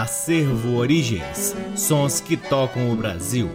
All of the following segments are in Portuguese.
Acervo Origens Sons que tocam o Brasil.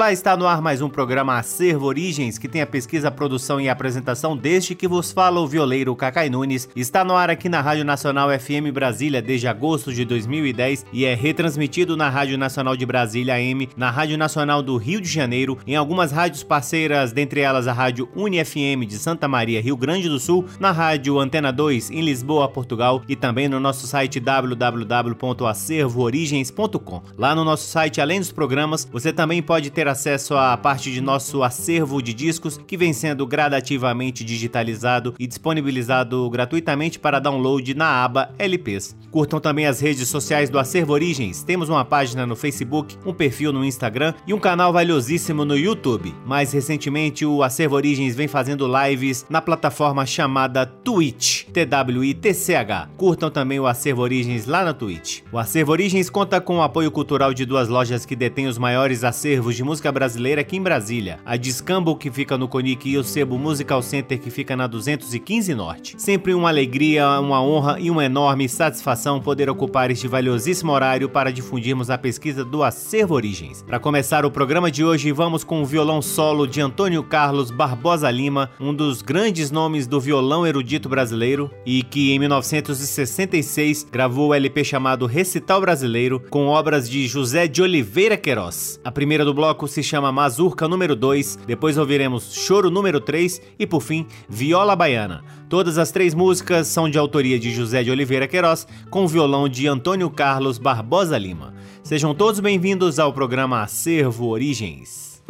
Olá, está no ar mais um programa Acervo Origens, que tem a pesquisa, produção e apresentação deste que vos fala o violeiro Cacai Nunes. Está no ar aqui na Rádio Nacional FM Brasília desde agosto de 2010 e é retransmitido na Rádio Nacional de Brasília AM, na Rádio Nacional do Rio de Janeiro, em algumas rádios parceiras, dentre elas a Rádio UniFM de Santa Maria, Rio Grande do Sul, na Rádio Antena 2 em Lisboa, Portugal e também no nosso site www.acervoorigens.com. Lá no nosso site, além dos programas, você também pode ter ter acesso a parte de nosso acervo de discos que vem sendo gradativamente digitalizado e disponibilizado gratuitamente para download na aba LPs. Curtam também as redes sociais do Acervo Origens. Temos uma página no Facebook, um perfil no Instagram e um canal valiosíssimo no YouTube. Mais recentemente, o Acervo Origens vem fazendo lives na plataforma chamada Twitch, T-W-I-T-C-H. Curtam também o Acervo Origens lá na Twitch. O Acervo Origens conta com o apoio cultural de duas lojas que detêm os maiores acervos de música brasileira aqui em Brasília. A Discambo, que fica no Conic, e o Sebo Musical Center, que fica na 215 Norte. Sempre uma alegria, uma honra e uma enorme satisfação poder ocupar este valiosíssimo horário para difundirmos a pesquisa do Acervo Origens. Para começar o programa de hoje, vamos com o violão solo de Antônio Carlos Barbosa Lima, um dos grandes nomes do violão erudito brasileiro e que em 1966 gravou o LP chamado Recital Brasileiro com obras de José de Oliveira Queiroz. A primeira do bloco se chama Mazurca número 2, depois ouviremos Choro número 3 e por fim Viola Baiana. Todas as três músicas são de autoria de José de Oliveira Queiroz, com violão de Antônio Carlos Barbosa Lima. Sejam todos bem-vindos ao programa Acervo Origens.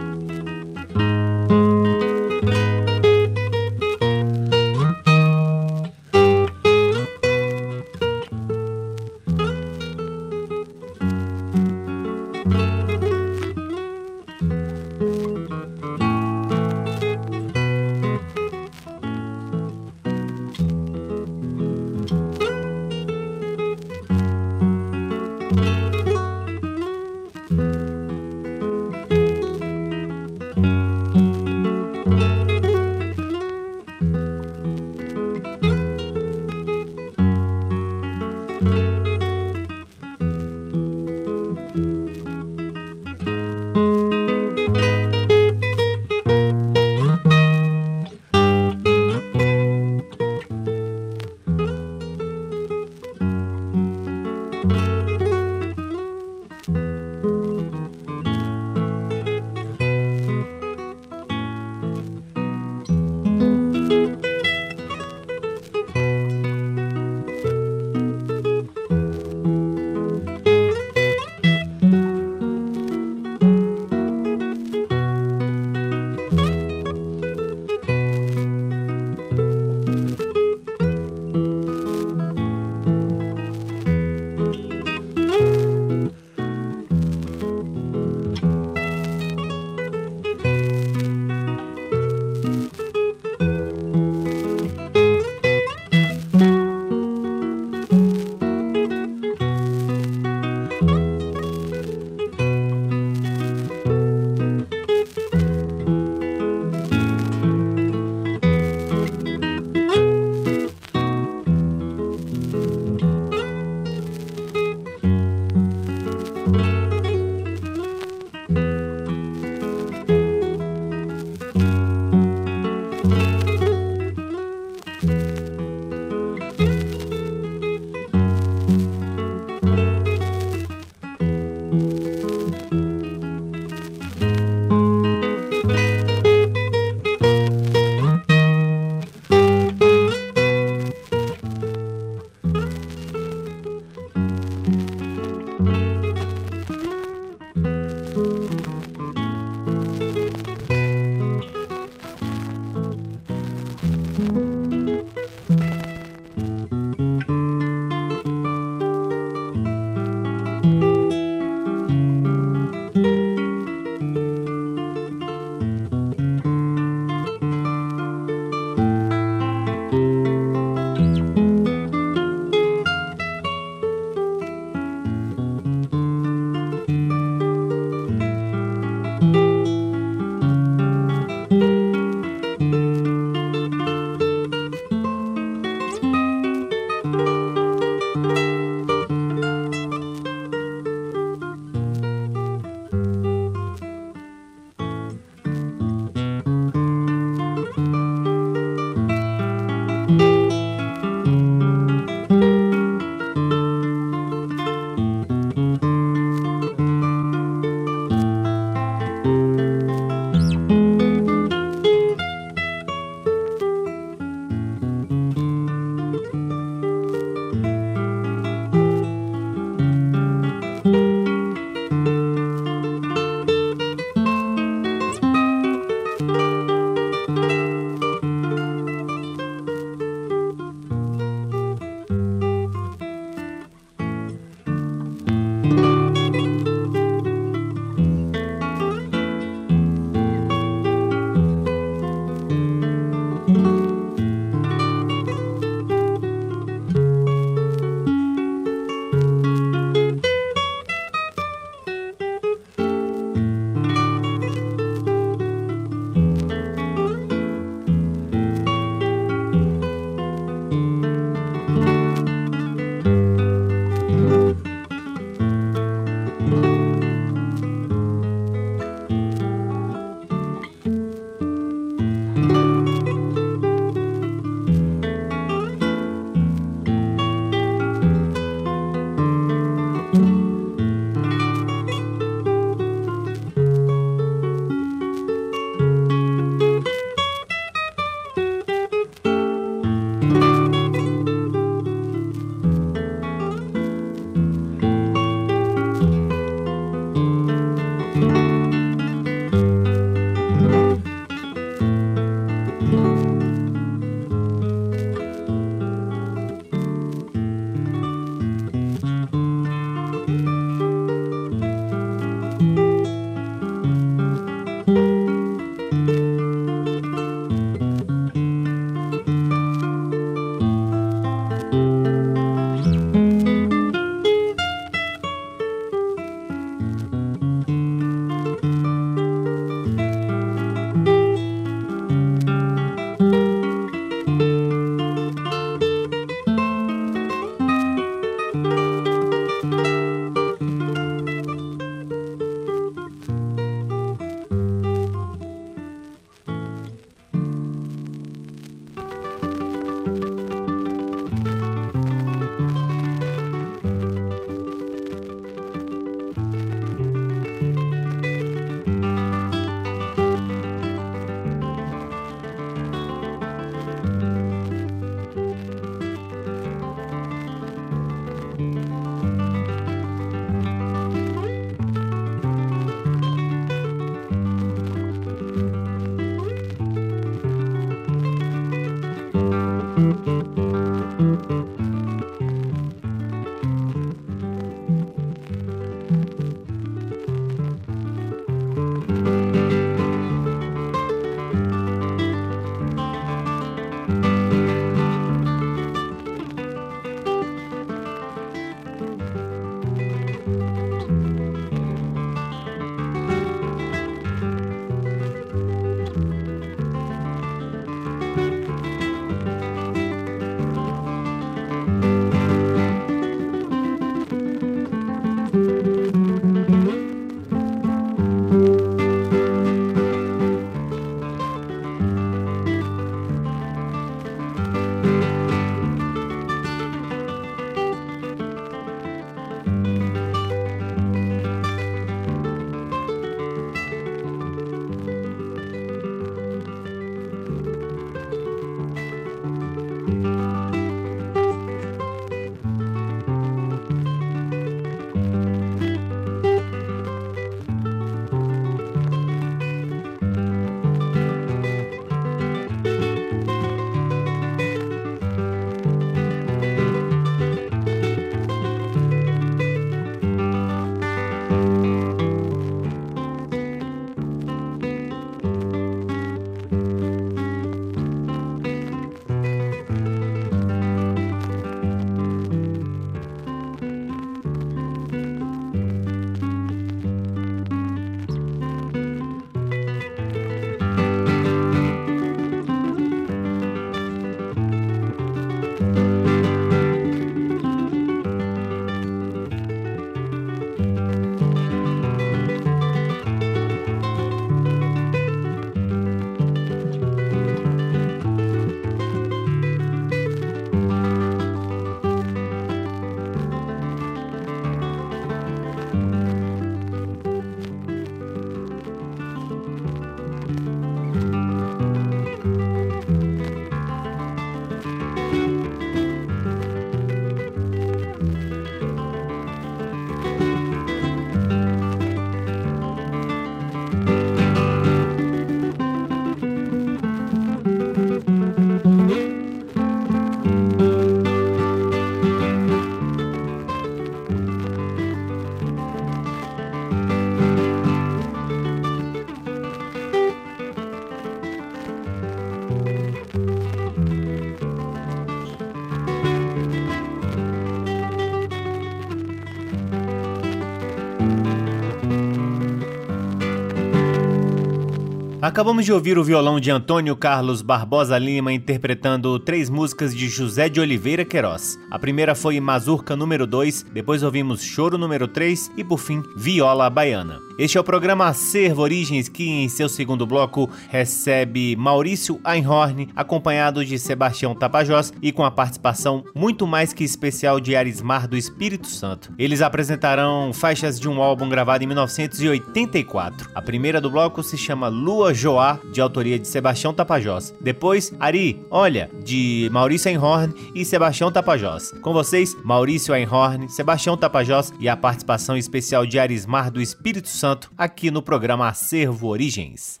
Acabamos de ouvir o violão de Antônio Carlos Barbosa Lima interpretando três músicas de José de Oliveira Queiroz. A primeira foi Mazurca número 2, depois ouvimos Choro número 3 e por fim Viola Baiana. Este é o programa Acervo Origens que em seu segundo bloco recebe Maurício Einhorn acompanhado de Sebastião Tapajós e com a participação muito mais que especial de Arismar do Espírito Santo. Eles apresentarão faixas de um álbum gravado em 1984. A primeira do bloco se chama Lua Joá, de autoria de Sebastião Tapajós. Depois, Ari, Olha, de Maurício Einhorn e Sebastião Tapajós. Com vocês, Maurício Einhorn, Sebastião Tapajós e a participação especial de Arismar do Espírito Santo aqui no programa Acervo Origens.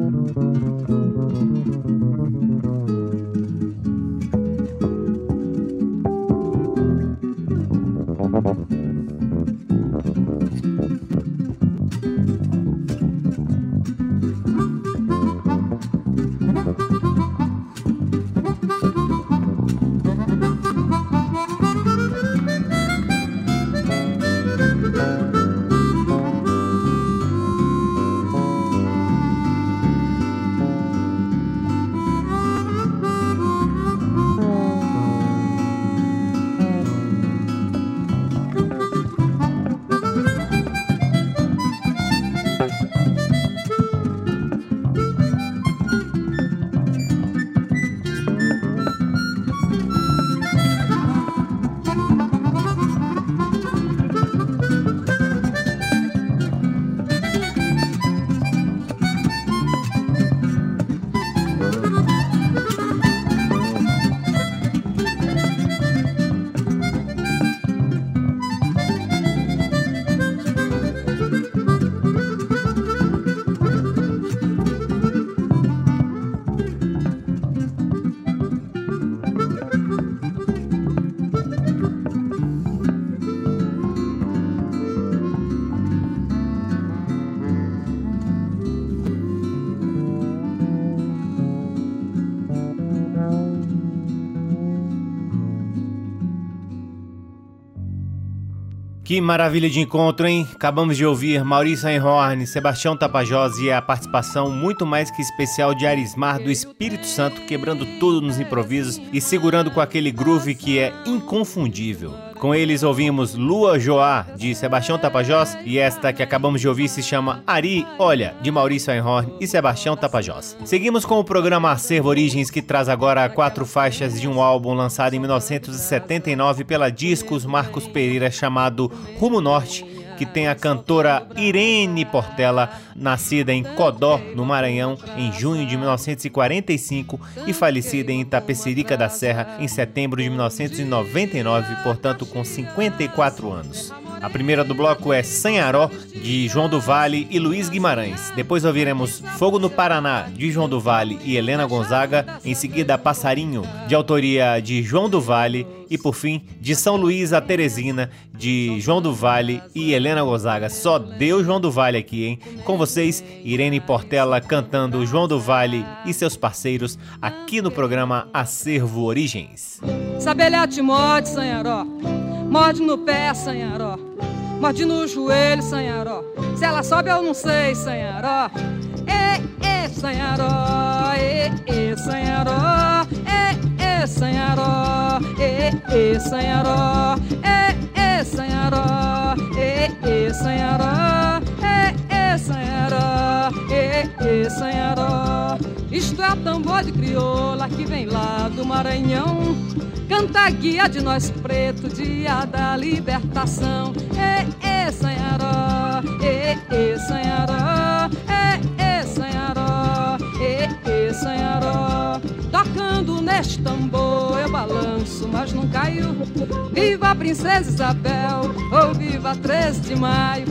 Thank you. Que maravilha de encontro, hein? Acabamos de ouvir Maurício Einhorn, Sebastião Tapajós e a participação muito mais que especial de Arismar do Espírito Santo, quebrando tudo nos improvisos e segurando com aquele groove que é inconfundível. Com eles ouvimos Lua Joá, de Sebastião Tapajós, e esta que acabamos de ouvir se chama Ari Olha, de Maurício Einhorn e Sebastião Tapajós. Seguimos com o programa Acervo Origens, que traz agora quatro faixas de um álbum lançado em 1979 pela Discos Marcos Pereira chamado Rumo Norte que tem a cantora Irene Portela, nascida em Codó, no Maranhão, em junho de 1945 e falecida em Itapecerica da Serra em setembro de 1999, portanto com 54 anos. A primeira do bloco é Sanharó, de João do Vale e Luiz Guimarães. Depois ouviremos Fogo no Paraná, de João do Vale e Helena Gonzaga. Em seguida, Passarinho, de autoria de João do Vale. E por fim, de São Luís a Teresina, de João do Vale e Helena Gonzaga. Só deu João do Vale aqui, hein? Com vocês, Irene Portela cantando João do Vale e seus parceiros aqui no programa Acervo Origens. Sabelhate morde, Sanharó. Morde no pé, Sanharó. Morde no joelho, Sanharó. Se ela sobe, eu não sei, Sanharó. E, e, Sanharó. E, e, Sanharó. E, e, Sanharó. E, e, Sanharó. E, e, Sanharó. E, e, Sanharó. E, e, Sanharó. E, e, Sanharó. Isto é tambor de crioula que vem lá do Maranhão. Canta a guia de nós preto, dia da libertação. E, e, Sanharó, e, e, Sanharó, e, e, Sanharó, e, e, Sanharó. Tocando neste tambor, eu balanço, mas não caio. Viva a Princesa Isabel, ou viva 13 de maio.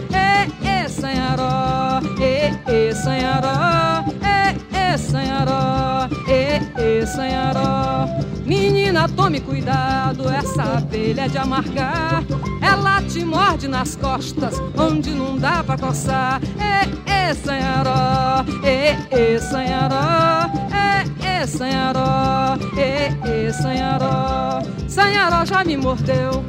Sanharó, e, e, Sanharó, e, e, Sanharó, e, e, Sanharó. Menina, tome cuidado, essa abelha é de amargar. Ela te morde nas costas, onde não dá pra coçar. E, e, Sanharó, e, e, Sanharó, e, e, Sanharó, e, e, Sanharó. Sanharó já me mordeu.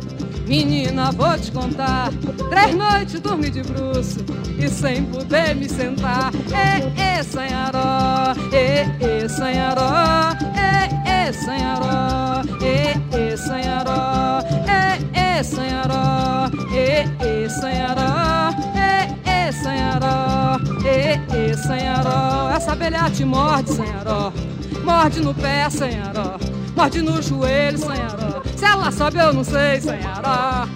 Menina, vou te contar. Três noites dormi de bruxo e sem poder me sentar. E, e, Sanharó, e, e, Sanharó, e, e, Sanharó, e, e, Sanharó, e, e, Sanharó, e, e, Sanharó, e, e, Sanharó, e, e, Sanharó. Essa abelha te morde, Sanharó Morde no pé, senhoró. Morde no joelho, senhoró. Se ela sobe, eu não sei, senhoró.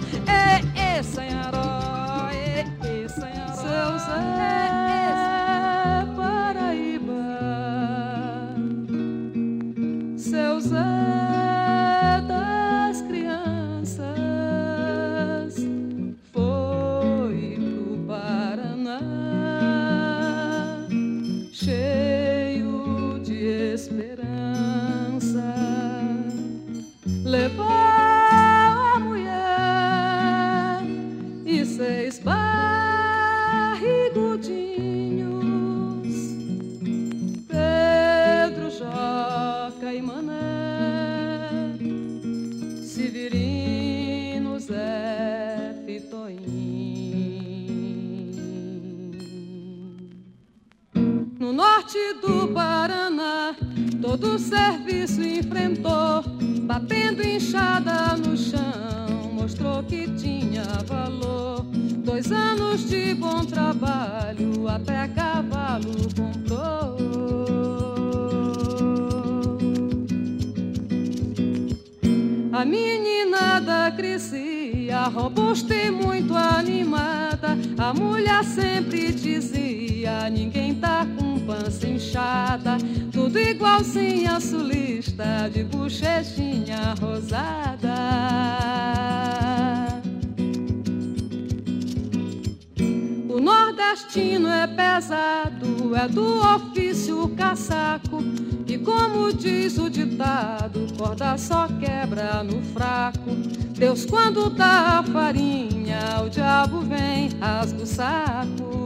Severino, Zé Fitoim. No norte do Paraná, todo o serviço enfrentou, batendo enxada no chão, mostrou que tinha valor. Dois anos de bom trabalho, até cavalo comprou. Meninada crescia, robusta e muito animada. A mulher sempre dizia: Ninguém tá com pança inchada. Tudo igualzinha sulista, de bochechinha rosada. O nordestino é pesado, é do ofício caçaco. E como diz o ditado, corda só quebra no fraco. Deus, quando dá farinha, o diabo vem, rasga o saco.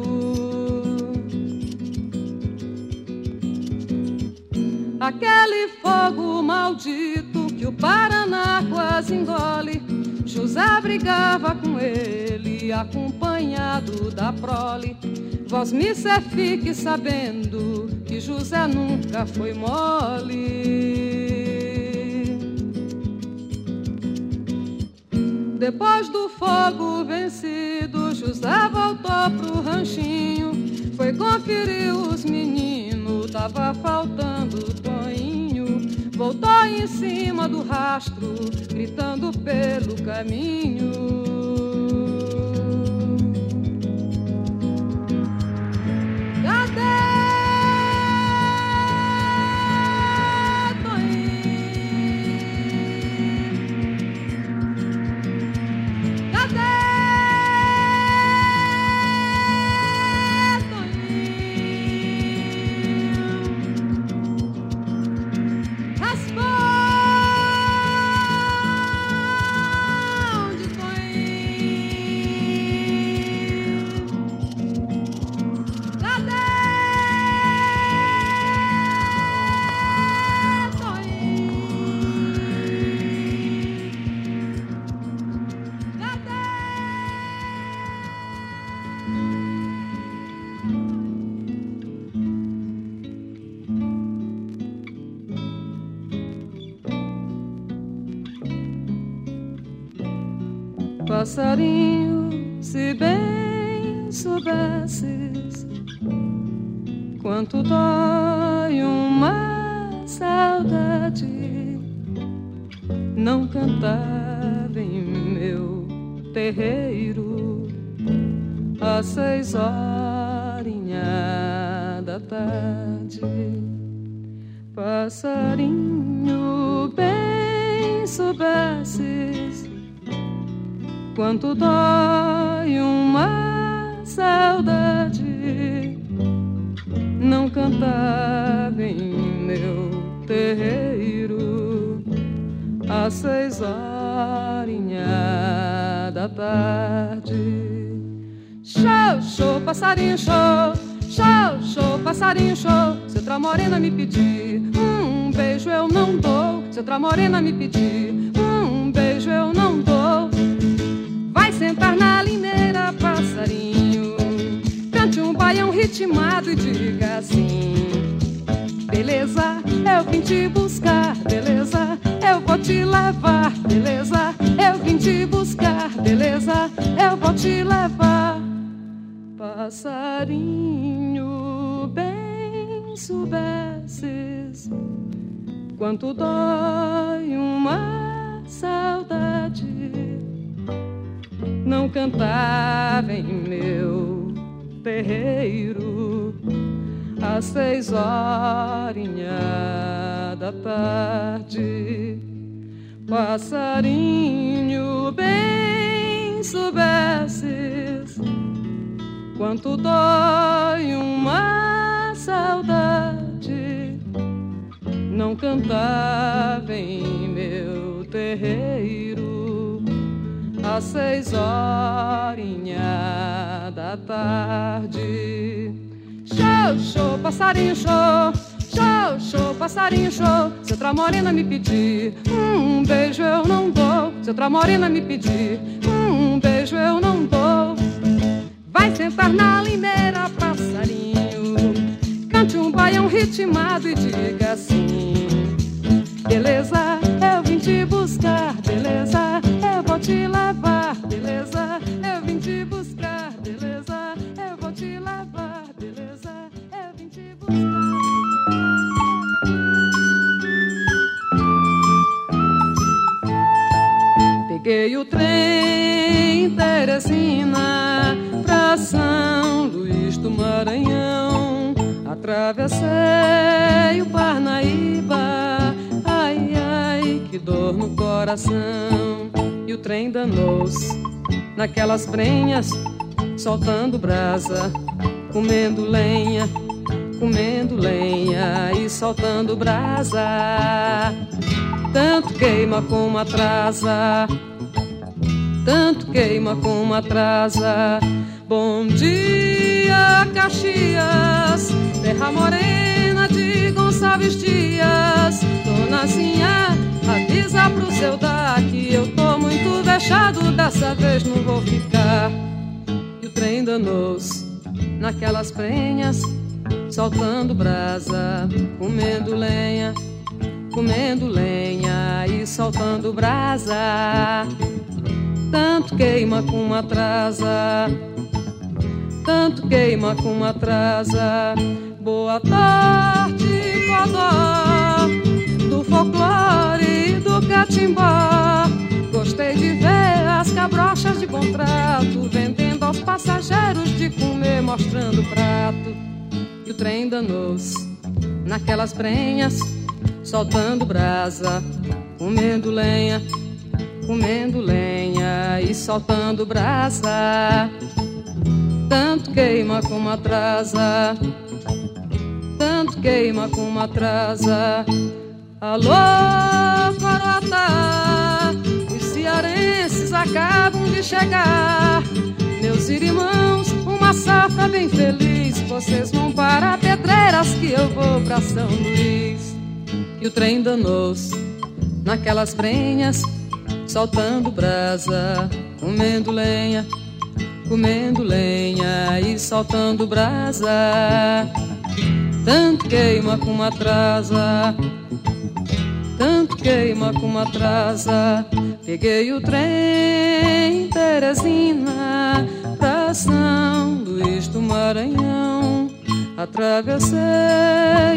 Aquele fogo maldito que o Paraná quase engole. José brigava com ele, acompanhado da prole. Vós me fique sabendo que José nunca foi mole. Depois do fogo vencido, José voltou pro ranchinho. Foi conferir os meninos, tava faltando Toinho. Voltou em cima do rastro, gritando pelo caminho. Show, passarinho, show, show, show, passarinho, show. Se outra morena me pedir um beijo, eu não dou. Se outra morena me pedir um beijo, eu não dou sentar na limeira, passarinho. Cante um baião ritmado e diga assim: Beleza, eu vim te buscar, beleza, eu vou te levar, beleza, eu vim te buscar, beleza, eu vou te levar. Passarinho, bem soubesses quanto dói uma saudade. Não cantava em meu terreiro às seis horinhas da tarde. Passarinho, bem soubesses quanto dói uma saudade. Não cantava em meu terreiro às seis horinhas da tarde. Show, show, passarinho, show. Show, show, passarinho, show. Se outra morena me pedir um beijo, eu não dou. Se outra morena me pedir um beijo, eu não dou. Vai sentar na limeira, passarinho. Cante um baião ritmado e diga assim: Beleza, eu vim te buscar. Beleza, eu vou te levar. São Luís do Maranhão. Atravessei o Parnaíba, ai ai, que dor no coração. E o trem danou-se naquelas prenhas, soltando brasa, comendo lenha, comendo lenha e soltando brasa. Tanto queima como atrasa tanto queima como atrasa. Bom dia, Caxias, terra morena de Gonçalves Dias. Donazinha, avisa pro seu dar que eu tô muito vexado, dessa vez não vou ficar. E o trem danou-se naquelas penhas, soltando brasa, comendo lenha, comendo lenha e soltando brasa tanto queima como atrasa, tanto queima como atrasa. Boa tarde, Codó, do folclore e do catimbó. Gostei de ver as cabrochas de contrato, vendendo aos passageiros de comer, mostrando prato. E o trem danou-se naquelas prenhas, soltando brasa, comendo lenha comendo lenha e soltando brasa. Tanto queima como atrasa, tanto queima como atrasa. Alô, Corota, os cearenses acabam de chegar. Meus irmãos, uma safra bem feliz. Vocês vão para Pedreiras que eu vou pra São Luís. E o trem danou-se naquelas brenhas soltando brasa, comendo lenha, comendo lenha e soltando brasa. Tanto queima como atrasa, tanto queima como atrasa. Peguei o trem Teresina pra São Luís do Maranhão. Atravessei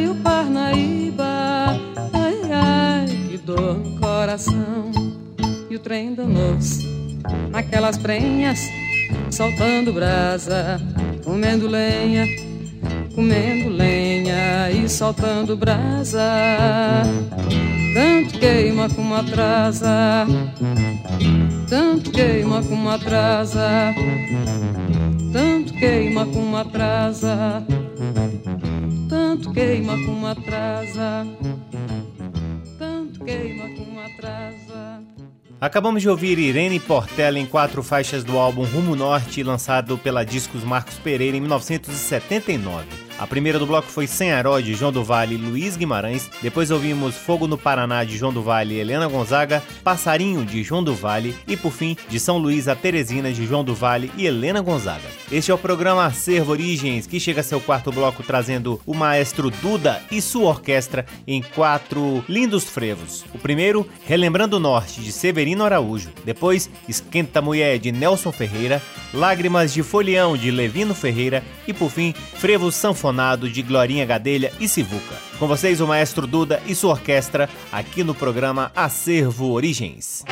o Parnaíba, ai ai, que dor no coração e o trem danou-se naquelas prenhas, soltando brasa, comendo lenha, comendo lenha e soltando brasa. Tanto queima como atrasa, tanto queima como atrasa, tanto queima como atrasa, tanto queima como atrasa, tanto queima como atrasa. Acabamos de ouvir Irene Portela em quatro faixas do álbum Rumo Norte, lançado pela Discos Marcos Pereira em 1979. A primeira do bloco foi Sem Aró, de João do Vale e Luiz Guimarães. Depois ouvimos Fogo no Paraná, de João do Vale e Helena Gonzaga. Passarinho, de João do Vale. E por fim, de São Luís a Teresina, de João do Vale e Helena Gonzaga. Este é o programa Acervo Origens, que chega a seu quarto bloco trazendo o maestro Duda e sua orquestra em quatro lindos frevos. O primeiro, Relembrando o Norte, de Severino Araújo. Depois, Esquenta Mulher, de Nelson Ferreira. Lágrimas de Folião, de Levino Ferreira e, por fim, Frevo Sanfonado, de Glorinha Gadelha e Sivuca. Com vocês, o maestro Duda e sua orquestra, aqui no programa Acervo Origens.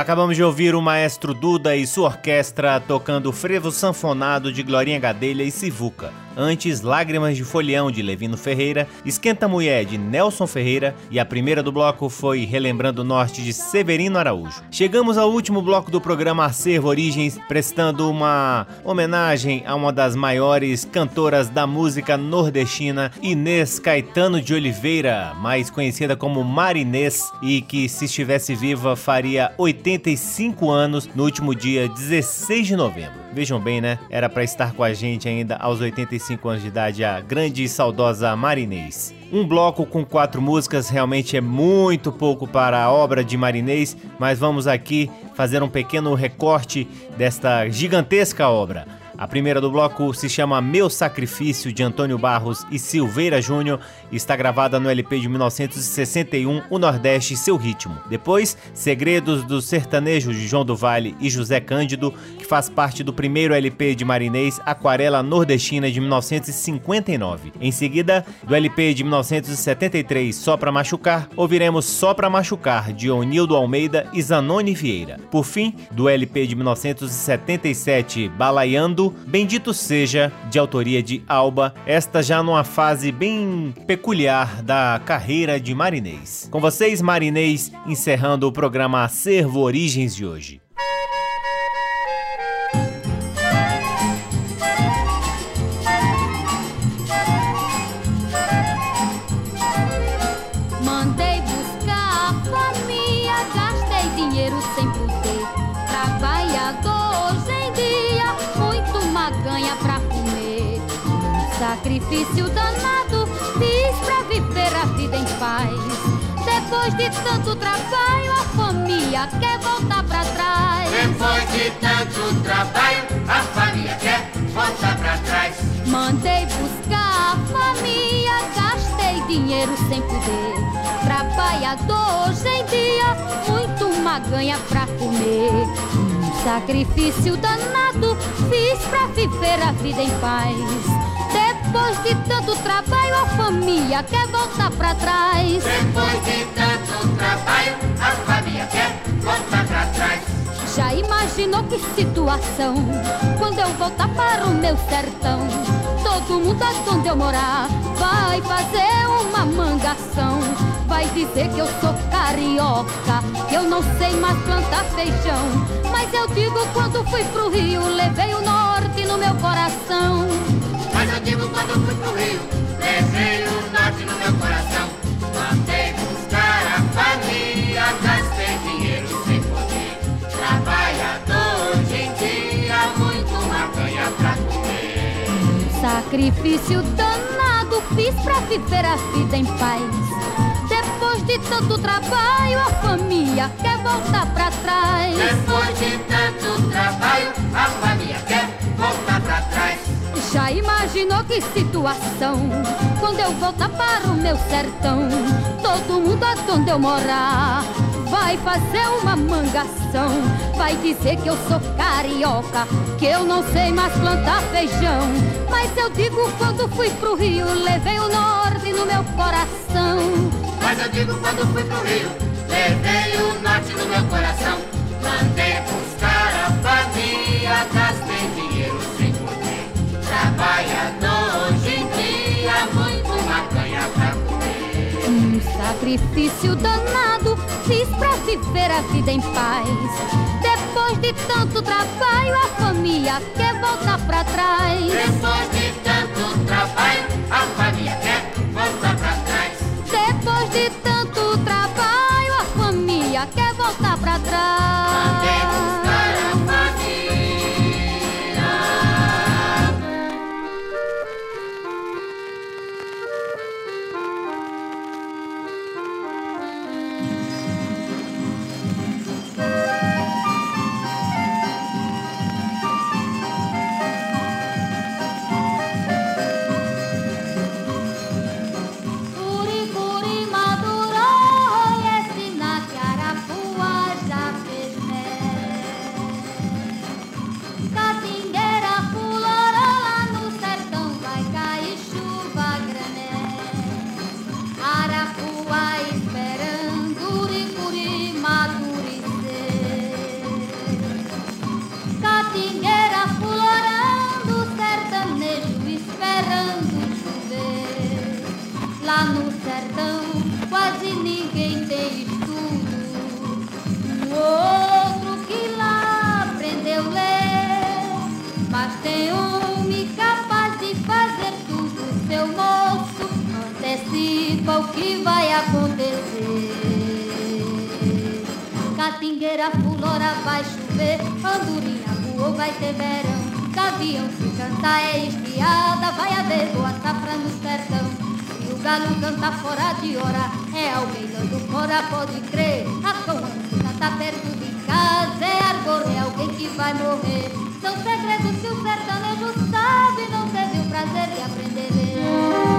Acabamos de ouvir o maestro Duda e sua orquestra tocando frevo sanfonado de Glorinha Gadelha e Sivuca. Antes, Lágrimas de Folião de Levino Ferreira, Esquenta Mulher de Nelson Ferreira e a primeira do bloco foi Relembrando o Norte de Severino Araújo. Chegamos ao último bloco do programa Acervo Origens, prestando uma homenagem a uma das maiores cantoras da música nordestina, Inês Caetano de Oliveira, mais conhecida como Marinês, e que se estivesse viva faria 85 anos no último dia 16 de novembro. Vejam bem, né? Era para estar com a gente ainda aos 85 anos de idade a grande e saudosa Marinês. Um bloco com quatro músicas realmente é muito pouco para a obra de Marinês, mas vamos aqui fazer um pequeno recorte desta gigantesca obra. A primeira do bloco se chama Meu Sacrifício, de Antônio Barros e Silveira Júnior, e está gravada no LP de 1961, O Nordeste e Seu Ritmo. Depois, Segredos do Sertanejo, de João do Vale e José Cândido, que faz parte do primeiro LP de Marinês, Aquarela Nordestina, de 1959. Em seguida, do LP de 1973, Só Pra Machucar, ouviremos Só Pra Machucar, de Onildo Almeida e Zanoni Vieira. Por fim, do LP de 1977, Balaiando, Bendito Seja, de autoria de Alba, esta já numa fase bem peculiar da carreira de Marinês. Com vocês, Marinês, encerrando o programa Acervo Origens de hoje. Sacrifício danado fiz pra viver a vida em paz. Depois de tanto trabalho, a família quer voltar pra trás. Depois de tanto trabalho, a família quer voltar pra trás. Mandei buscar a família, gastei dinheiro sem poder. Trabalhador hoje em dia, muito maganha pra comer. Um sacrifício danado fiz pra viver a vida em paz. Depois de tanto trabalho, a família quer voltar pra trás. Depois de tanto trabalho, a família quer voltar pra trás. Já imaginou que situação? Quando eu voltar para o meu sertão, todo mundo onde eu morar vai fazer uma mangação. Vai dizer que eu sou carioca, que eu não sei mais plantar feijão. Mas eu digo quando fui pro Rio, levei o norte no meu coração. Mas eu digo quando fui pro Rio, levei o norte no meu coração. Mandei buscar a família, gastei dinheiro sem poder. Trabalhador hoje em dia, muito maconha pra comer. Sacrifício danado fiz pra viver a vida em paz. Depois de tanto trabalho, a família quer voltar pra trás. Depois de tanto trabalho, a família quer voltar. Já imaginou que situação? Quando eu voltar para o meu sertão, todo mundo onde eu morar vai fazer uma mangação. Vai dizer que eu sou carioca, que eu não sei mais plantar feijão. Mas eu digo quando fui pro Rio, levei o norte no meu coração. Mas eu digo quando fui pro Rio, levei o norte no meu coração. Mandei buscar a família, poder. Trabalhador hoje em dia, muito maconha pra comer. Um sacrifício danado fiz pra viver a vida em paz. Depois de tanto trabalho, a família quer voltar pra trás. Depois de tanto trabalho, a família quer voltar pra trás. Depois de tanto trabalho, a família quer voltar pra trás. Fulora, vai chover, andorinha voou, vai ter verão. Gavião se canta é espiada, vai haver boa safra no sertão. E o galo canta fora de hora, é alguém dando fora, pode crer. A cão canta perto de casa, é argor, é alguém que vai morrer. São segredos que o sertanejo sabe, não teve o prazer de aprender.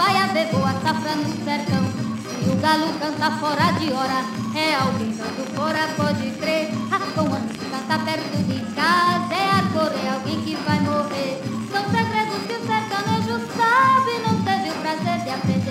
Vai haver boa safra no sertão. Se o galo canta fora de hora, é alguém dando fora, pode crer. A coan se canta perto de casa, é arcor, é alguém que vai morrer. São segredos que o sertanejo sabe, não teve o prazer de aprender.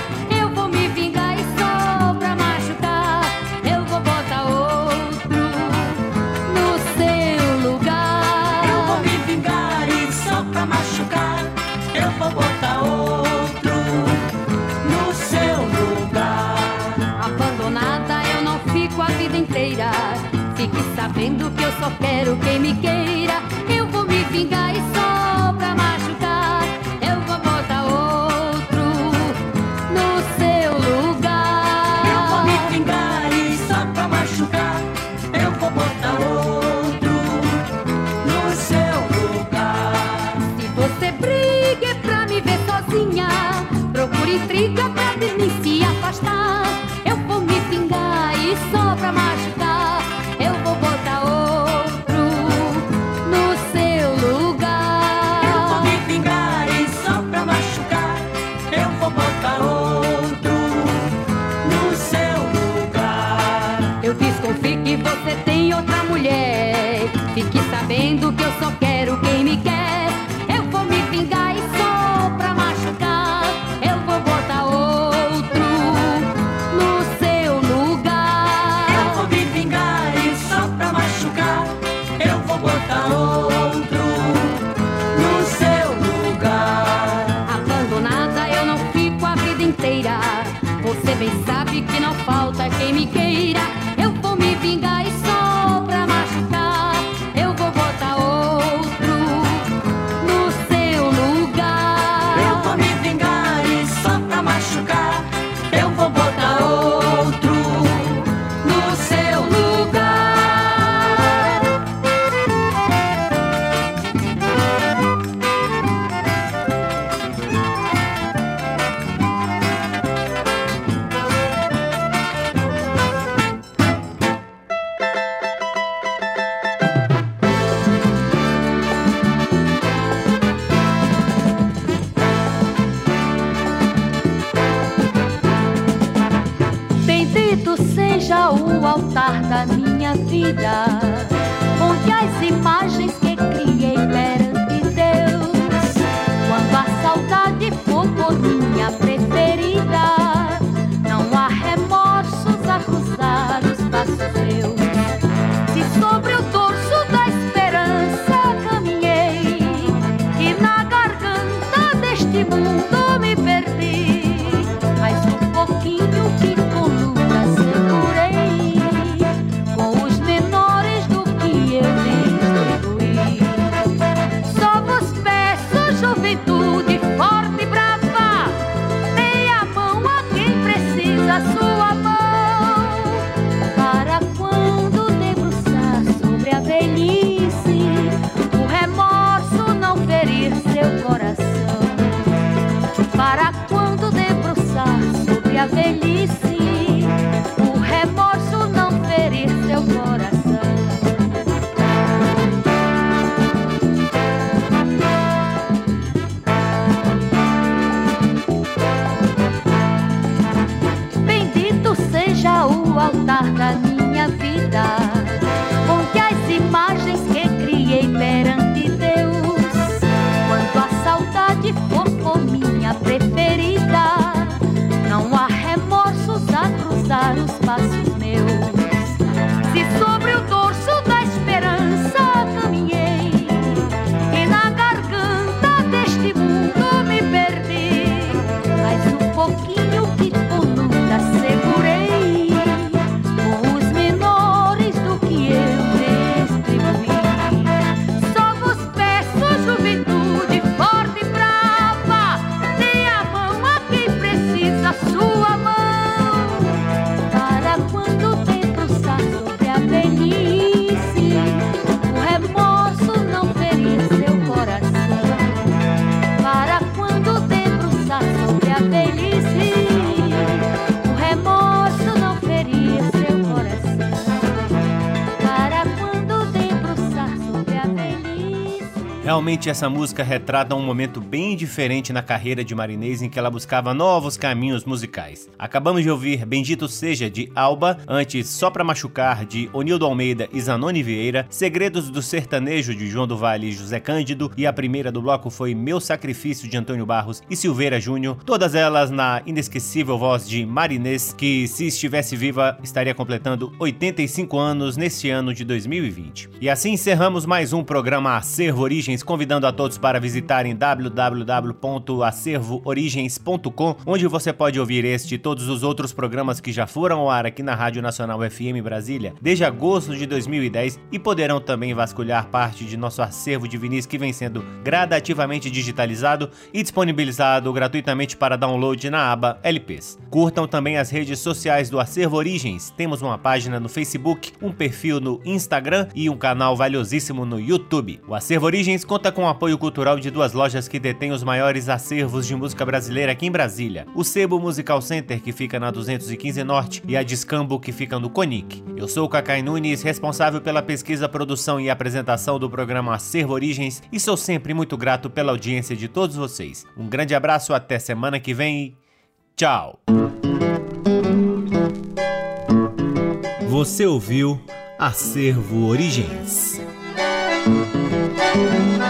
sobre o dorso da esperança caminhei e na garganta Realmente essa música retrata um momento bem diferente na carreira de Marinês em que ela buscava novos caminhos musicais. Acabamos de ouvir Bendito Seja de Alba, antes Só Pra Machucar de Onildo Almeida e Zanoni Vieira, Segredos do Sertanejo de João do Vale e José Cândido e a primeira do bloco foi Meu Sacrifício de Antônio Barros e Silveira Júnior, todas elas na inesquecível voz de Marinês, que se estivesse viva estaria completando 85 anos neste ano de 2020. E assim encerramos mais um programa Acervo Origens Convidando a todos para visitarem www.acervoorigens.com, onde você pode ouvir este e todos os outros programas que já foram ao ar aqui na Rádio Nacional FM Brasília desde agosto de 2010 e poderão também vasculhar parte de nosso acervo de vinis que vem sendo gradativamente digitalizado e disponibilizado gratuitamente para download na aba LPs. Curtam também as redes sociais do Acervo Origens. Temos uma página no Facebook, um perfil no Instagram e um canal valiosíssimo no YouTube. O Acervo Origens conta com o apoio cultural de duas lojas que detêm os maiores acervos de música brasileira aqui em Brasília: o Sebo Musical Center, que fica na 215 Norte, e a Discambo, que fica no Conic. Eu sou o Cacai Nunes, responsável pela pesquisa, produção e apresentação do programa Acervo Origens, e sou sempre muito grato pela audiência de todos vocês. Um grande abraço, até semana que vem e tchau! Você ouviu Acervo Origens. Thank you.